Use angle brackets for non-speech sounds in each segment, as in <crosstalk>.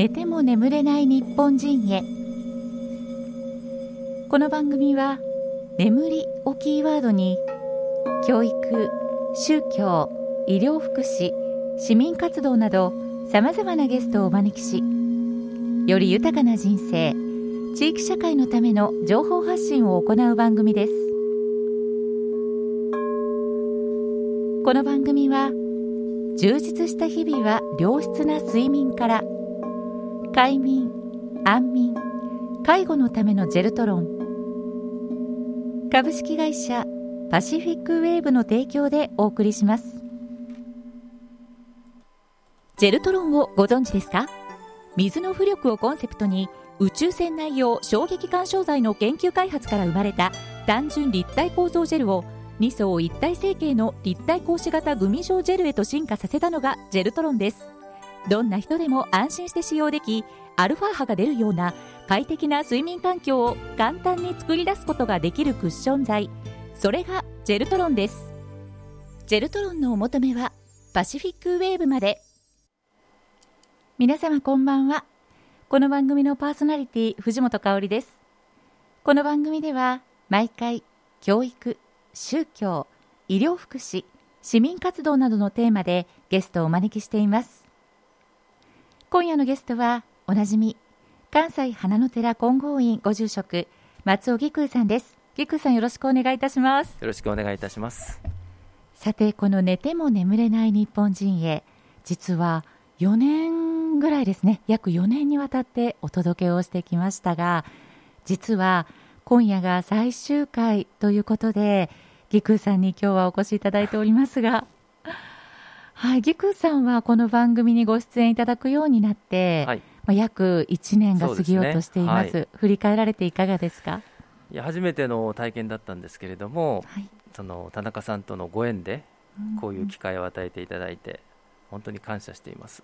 寝ても眠れない日本人へ。この番組は眠りをキーワードに教育宗教医療福祉市民活動などさまざまなゲストをお招きしより豊かな人生地域社会のための情報発信を行う番組です。この番組は充実した日々は良質な睡眠から快眠安眠介護のためのジェルトロン。株式会社パシフィックウェーブの提供でお送りします。ジェルトロンをご存知ですか？水の浮力をコンセプトに宇宙船内用衝撃干渉剤の研究開発から生まれた単純立体構造ジェルを2層一体成形の立体格子型グミ状ジェルへと進化させたのがジェルトロンです。どんな人でも安心して使用できアルファ波が出るような快適な睡眠環境を簡単に作り出すことができるクッション材それがジェルトロンです。ジェルトロンのお求めはパシフィックウェーブまで。皆様こんばんは。この番組のパーソナリティ藤本香里です。この番組では毎回教育宗教医療福祉市民活動などのテーマでゲストをお招きしています。今夜のゲストはおなじみ関西花の寺金剛院ご住職松尾義空さんです。義空さんよろしくお願いいたします。よろしくお願いいたします。さてこの寝ても眠れない日本人へ実は4年ぐらいですね。約4年にわたってお届けをしてきましたが実は今夜が最終回ということで、ギクさんに今日はお越しいただいておりますが、はい、ギクさんはこの番組にご出演いただくようになって、はい、まあ、約1年が過ぎようとしています、ね。はい、振り返られていかがですか？いや初めての体験だったんですけれども、はい、その田中さんとのご縁でこういう機会を与えていただいて、本当に感謝しています。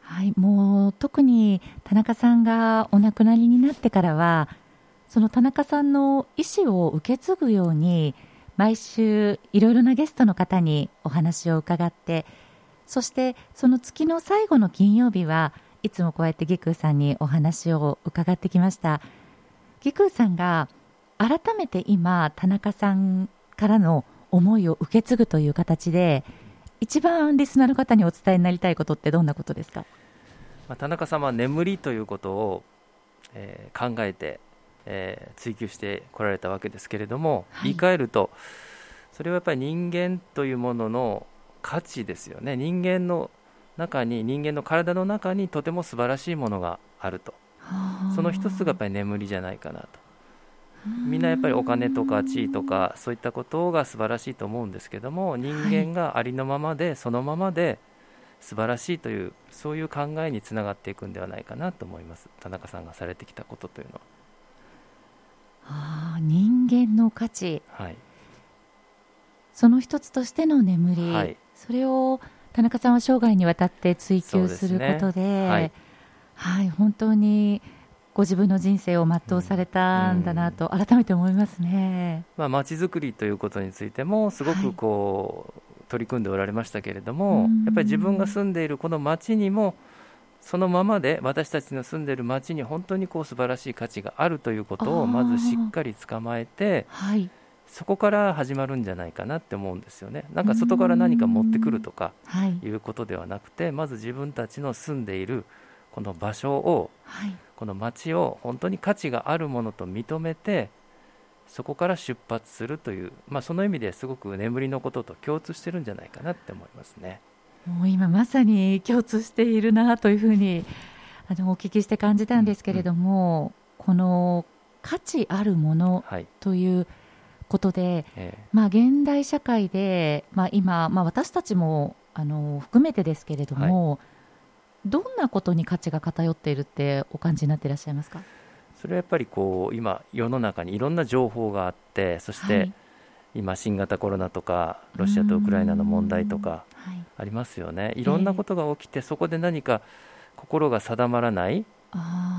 はい、もう特に田中さんがお亡くなりになってからはその田中さんの意思を受け継ぐように毎週いろいろなゲストの方にお話を伺ってそしてその月の最後の金曜日はいつもこうやってギクーさんにお話を伺ってきました。ギクーさんが改めて今田中さんからの思いを受け継ぐという形で一番リスナーの方にお伝えになりたいことってどんなことですか、まあ、田中さんは眠りということを、えー、考えてえー、追求してこられたわけですけれども、はい、言い換えるとそれはやっぱり人間というものの価値ですよね。人間の中に人間の体の中にとても素晴らしいものがあると。その一つがやっぱり眠りじゃないかなと。みんなやっぱりお金とか地位とかそういったことが素晴らしいと思うんですけども人間がありのままでそのままで素晴らしいというそういう考えにつながっていくんではないかなと思います。田中さんがされてきたことというのは。あ人間の価値、はい、その一つとしての眠り、はい、それを田中さんは生涯にわたって追求することで、ね、はい、はい、本当にご自分の人生を全うされたんだなと、改めて思いますね。まあ、街づくりということについても、すごくこう、取り組んでおられましたけれども、やっぱり自分が住んでいるこの街にも、そのままで私たちの住んでいる町に本当にこう素晴らしい価値があるということをまずしっかり捕まえて、はい、そこから始まるんじゃないかなって思うんですよね。なんか外から何か持ってくるとかいうことではなくて、まず自分たちの住んでいるこの場所を、はい、この町を本当に価値があるものと認めてそこから出発するという、まあ、その意味ですごく眠りのことと共通してるんじゃないかなって思いますね。もう今まさに共通しているなというふうにあのお聞きして感じたんですけれども、うん、この価値あるものということで、はい、まあ、現代社会で、まあ、今、まあ、私たちもあの含めてですけれども、はい、どんなことに価値が偏っているってお感じになっていらっしゃいますか？それはやっぱりこう今、世の中にいろんな情報があってそして、はい。今、新型コロナとかロシアとウクライナの問題とかありますよね、いろんなことが起きて、そこで何か心が定まらない、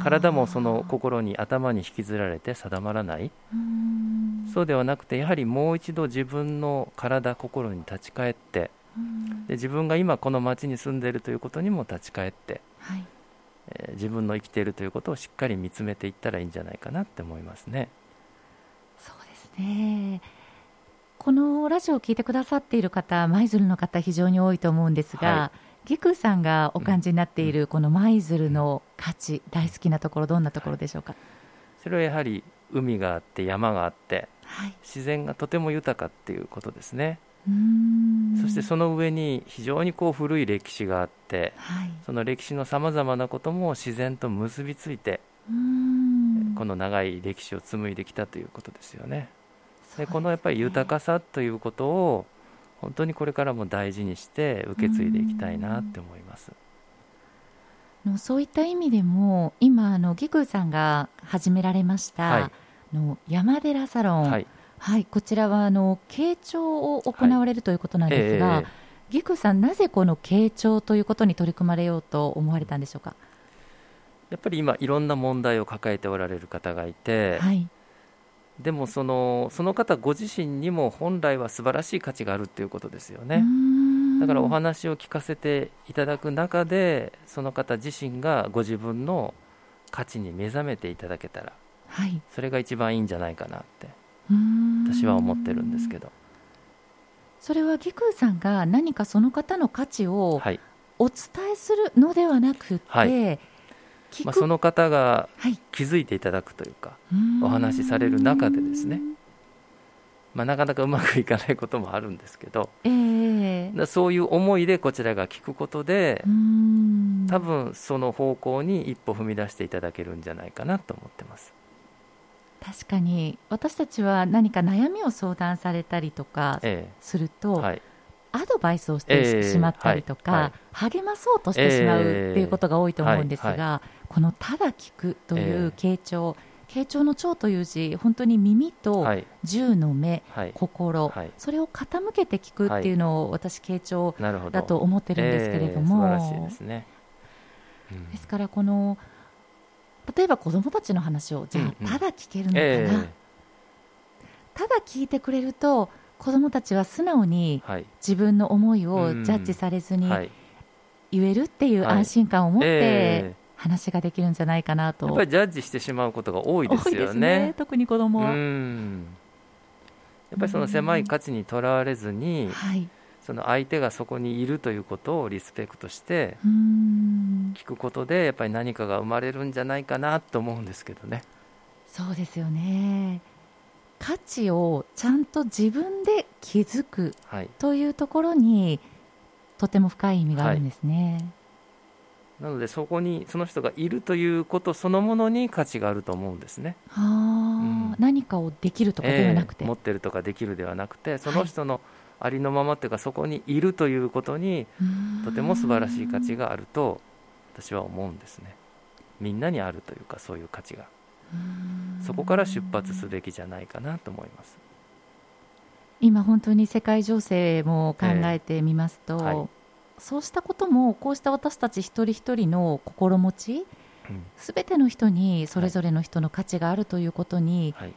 体もその心に、頭に引きずられて定まらない、そうではなくて、やはりもう一度自分の体、心に立ち返って、で自分が今、この町に住んでいるということにも立ち返って、はい、えー、自分の生きているということをしっかり見つめていったらいいんじゃないかなって思いますね。そうですねこのラジオを聞いてくださっている方舞鶴の方非常に多いと思うんですが、はい、ギクさんがお感じになっているこの舞鶴の価値、大好きなところどんなところでしょうか、はい、それはやはり海があって山があって、はい、自然がとても豊かっていうことですね。そしてその上に非常にこう古い歴史があって、はい、その歴史のさまざまなことも自然と結びついてこの長い歴史を紡いできたということですよね。で、ね、このやっぱり豊かさということを本当にこれからも大事にして受け継いでいきたいなって思います。のそういった意味でも今あのギクさんが始められました、はい、の山寺サロン、はい、はい、こちらはあの傾聴を行われるということなんですが、はいえー、ギクさん、なぜこの傾聴ということに取り組まれようと思われたんでしょうかやっぱり今、いろんな問題を抱え。ておられる方がいて、はい、でもそのその方ご自身にも本来は素晴らしい価値があるということですよね。だからお話を聞かせていただく中でその方自身がご自分の価値に目覚めていただけたら、はい、それが一番いいんじゃないかなって私は思ってるんですけど。それは義空さんが何かその方の価値をお伝えするのではなくて、はい、まあ、その方が気づいていただくというか、はい、お話しされる中でですね、まあ、なかなかうまくいかないこともあるんですけど、えー、そういう思いでこちらが聞くことで多分その方向に一歩踏み出していただけるんじゃないかなと思ってます。確かに私たちは何か悩みを相談されたりとかすると、えはい、アドバイスをしてしまったりとか、励まそうとしてしまうっていうことが多いと思うんですが、このただ聞くという傾聴、傾聴の聴という字本当に耳と銃の目、心、それを傾けて聞くっていうのを私傾聴だと思ってるんですけれども、えー、ですね、うん、ですからこの例えば子どもたちの話をじゃあただ聞けるのかな、えー、ただ聞いてくれると子どもたちは素直に自分の思いをジャッジされずに言えるっていう安心感を持って話ができるんじゃないかなと、やっぱりジャッジしてしまうことが多いですよね、ね、特に子どもやっぱりその狭い価値にとらわれずに、はい、その相手がそこにいるということをリスペクトして聞くことでやっぱり何かが生まれるんじゃないかなと思うんですけどね。そうですよね価値をちゃんと自分で気づくというところに、とても深い意味があるんですね。はい。なのでそこにその人がいるということそのものに価値があると思うんですね。はあ、うん、何かをできるとかではなくて、えー、持ってるとかできるではなくてその人のありのままっていうかそこにいるということにとても素晴らしい価値があると私は思うんですね。みんなにあるというかそういう価値がそこから出発すべきじゃないかなと思います。今本当に世界情勢も考えてみますと、えーはい、そうしたこともこうした私たち一人一人の心持ちすべ、うん、ての人にそれぞれの人の価値があるということに、はい、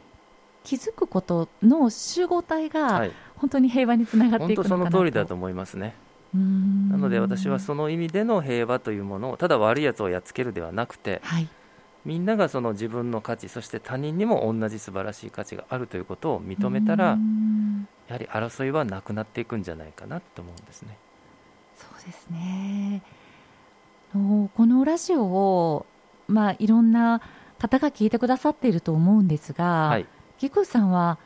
気づくことの集合体が本当に平和につながっていくのかなと、はい、その通りだと思いますね。なので私はその意味での平和というものをただ悪いやつをやっつけるではなくて、はい、みんながその自分の価値そして他人にも同じ素晴らしい価値があるということを認めたらやはり争いはなくなっていくんじゃないかなと思うんですね。そうですね。このラジオを、まあ、いろんな方が聞いてくださっていると思うんですが、はい、ギクさんは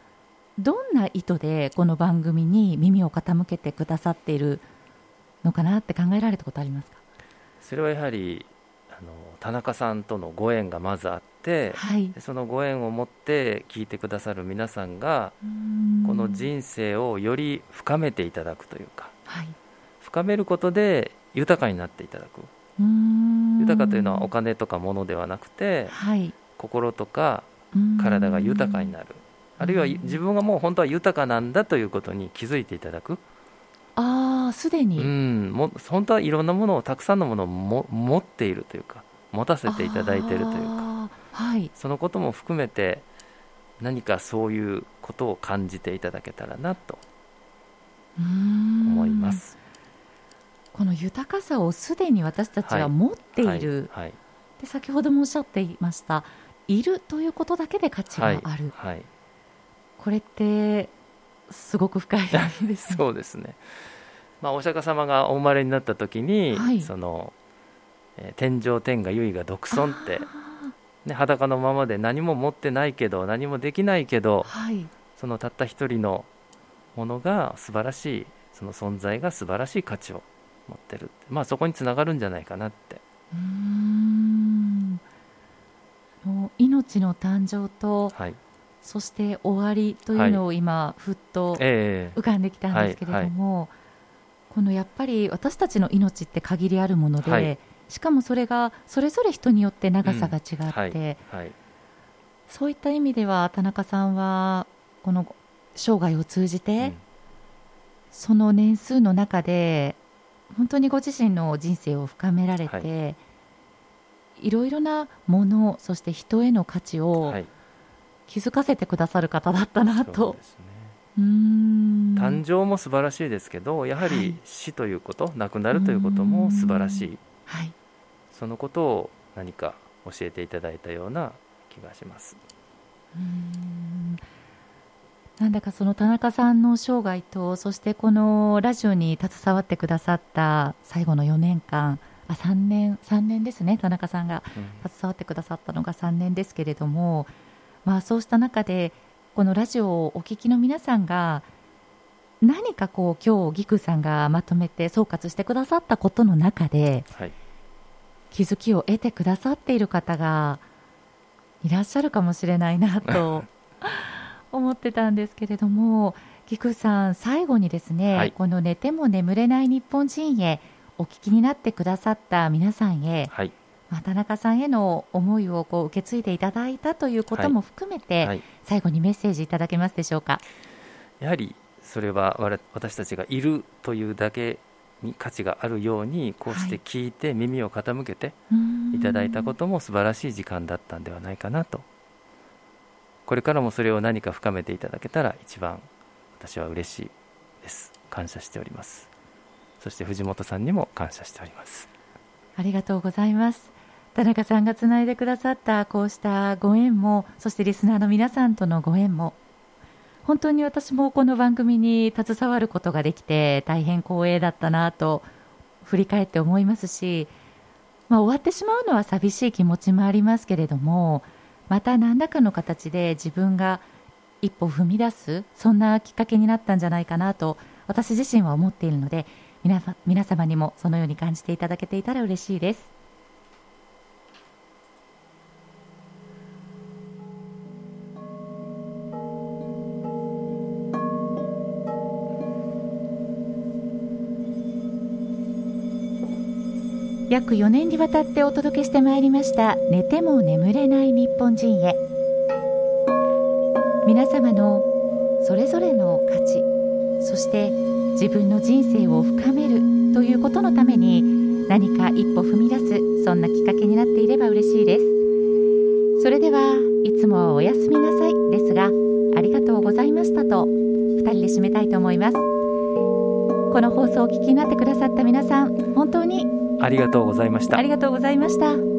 どんな意図でこの番組に耳を傾けてくださっているのかなって考えられたことありますか？それはやはりあの田中さんとのご縁がまずあって、はい、そのご縁を持って聞いてくださる皆さんがこの人生をより深めていただくというか、はい、深めることで豊かになっていただく。豊かというのはお金とか物ではなくて、はい、心とか体が豊かになる。あるいは自分がもう本当は豊かなんだということに気づいていただくすでに。うん。も本当はいろんなものをたくさんのものをも持っているというか持たせていただいているというか、はい、そのことも含めて何かそういうことを感じていただけたらなと思います。この豊かさをすでに私たちは持っている、はい。はい。はいで先ほどもおっしゃっていましたいるということだけで価値がある、はい。はい、これってすごく深いですね。<laughs> そうですね、まあ、お釈迦様がお生まれになった時に、はい、その、えー、天上天下唯我独尊って、ね、裸のままで何も持ってないけど何もできないけど、はい、そのたった一人のものが素晴らしいその存在が素晴らしい価値を持ってるまあそこにつながるんじゃないかなって。うん。命の誕生と、はい、そして終わりというのを今、ふっと浮かんできたんですけれども、このやっぱり私たちの命って限りあるもので、はい、しかもそれがそれぞれ人によって長さが違って、うん。はい。はい、そういった意味では田中さんはこの生涯を通じて、うん、その年数の中で本当にご自身の人生を深められて、はい、いろいろなものそして人への価値を気づかせてくださる方だったなと。誕生も素晴らしいですけどやはり死ということ、はい、亡くなるということも素晴らしい、はい、そのことを何か教えていただいたような気がします。うん。なんだかその田中さんの生涯とそしてこのラジオに携わってくださった最後の4年間あ3年3年ですね。田中さんが携わってくださったのが3年ですけれども、うん、まあそうした中でこのラジオをお聞きの皆さんが何かこう今日ギクさんがまとめて総括してくださったことの中で、はい、気づきを得てくださっている方がいらっしゃるかもしれないなと <laughs> 思ってたんですけれども菊さん最後にですね、はい、この寝ても眠れない日本人へお聞きになってくださった皆さんへ、はい、まあ、田中さんへの思いをこう受け継いでいただいたということも含めて、はい、最後にメッセージいただけますでしょうか？やはりそれは私たちがいるというだけに価値があるようにこうして聞いて耳を傾けていただいたことも素晴らしい時間だったんではないかなと。これからもそれを何か深めていただけたら一番私は嬉しいです。感謝しております。そして藤本さんにも感謝しております。ありがとうございます田中さんがつないでくださったこうしたご縁もそしてリスナーの皆さんとのご縁も本当に私もこの番組に携わることができて大変光栄だったなと振り返って思いますし、まあ、終わってしまうのは寂しい気持ちもありますけれどもまた何らかの形で自分が一歩踏み出すそんなきっかけになったんじゃないかなと私自身は思っているので皆皆様にもそのように感じていただけていたら嬉しいです。約4年にわたってお届けしてまいりました「寝ても眠れない日本人へ」皆様のそれぞれの価値そして自分の人生を深めるということのために何か一歩踏み出すそんなきっかけになっていれば嬉しいです。それではいつもおやすみなさいですがありがとうございましたと2人で締めたいと思います。この放送をお聞きになってくださった皆さん本当にありがとうございました。ありがとうございました。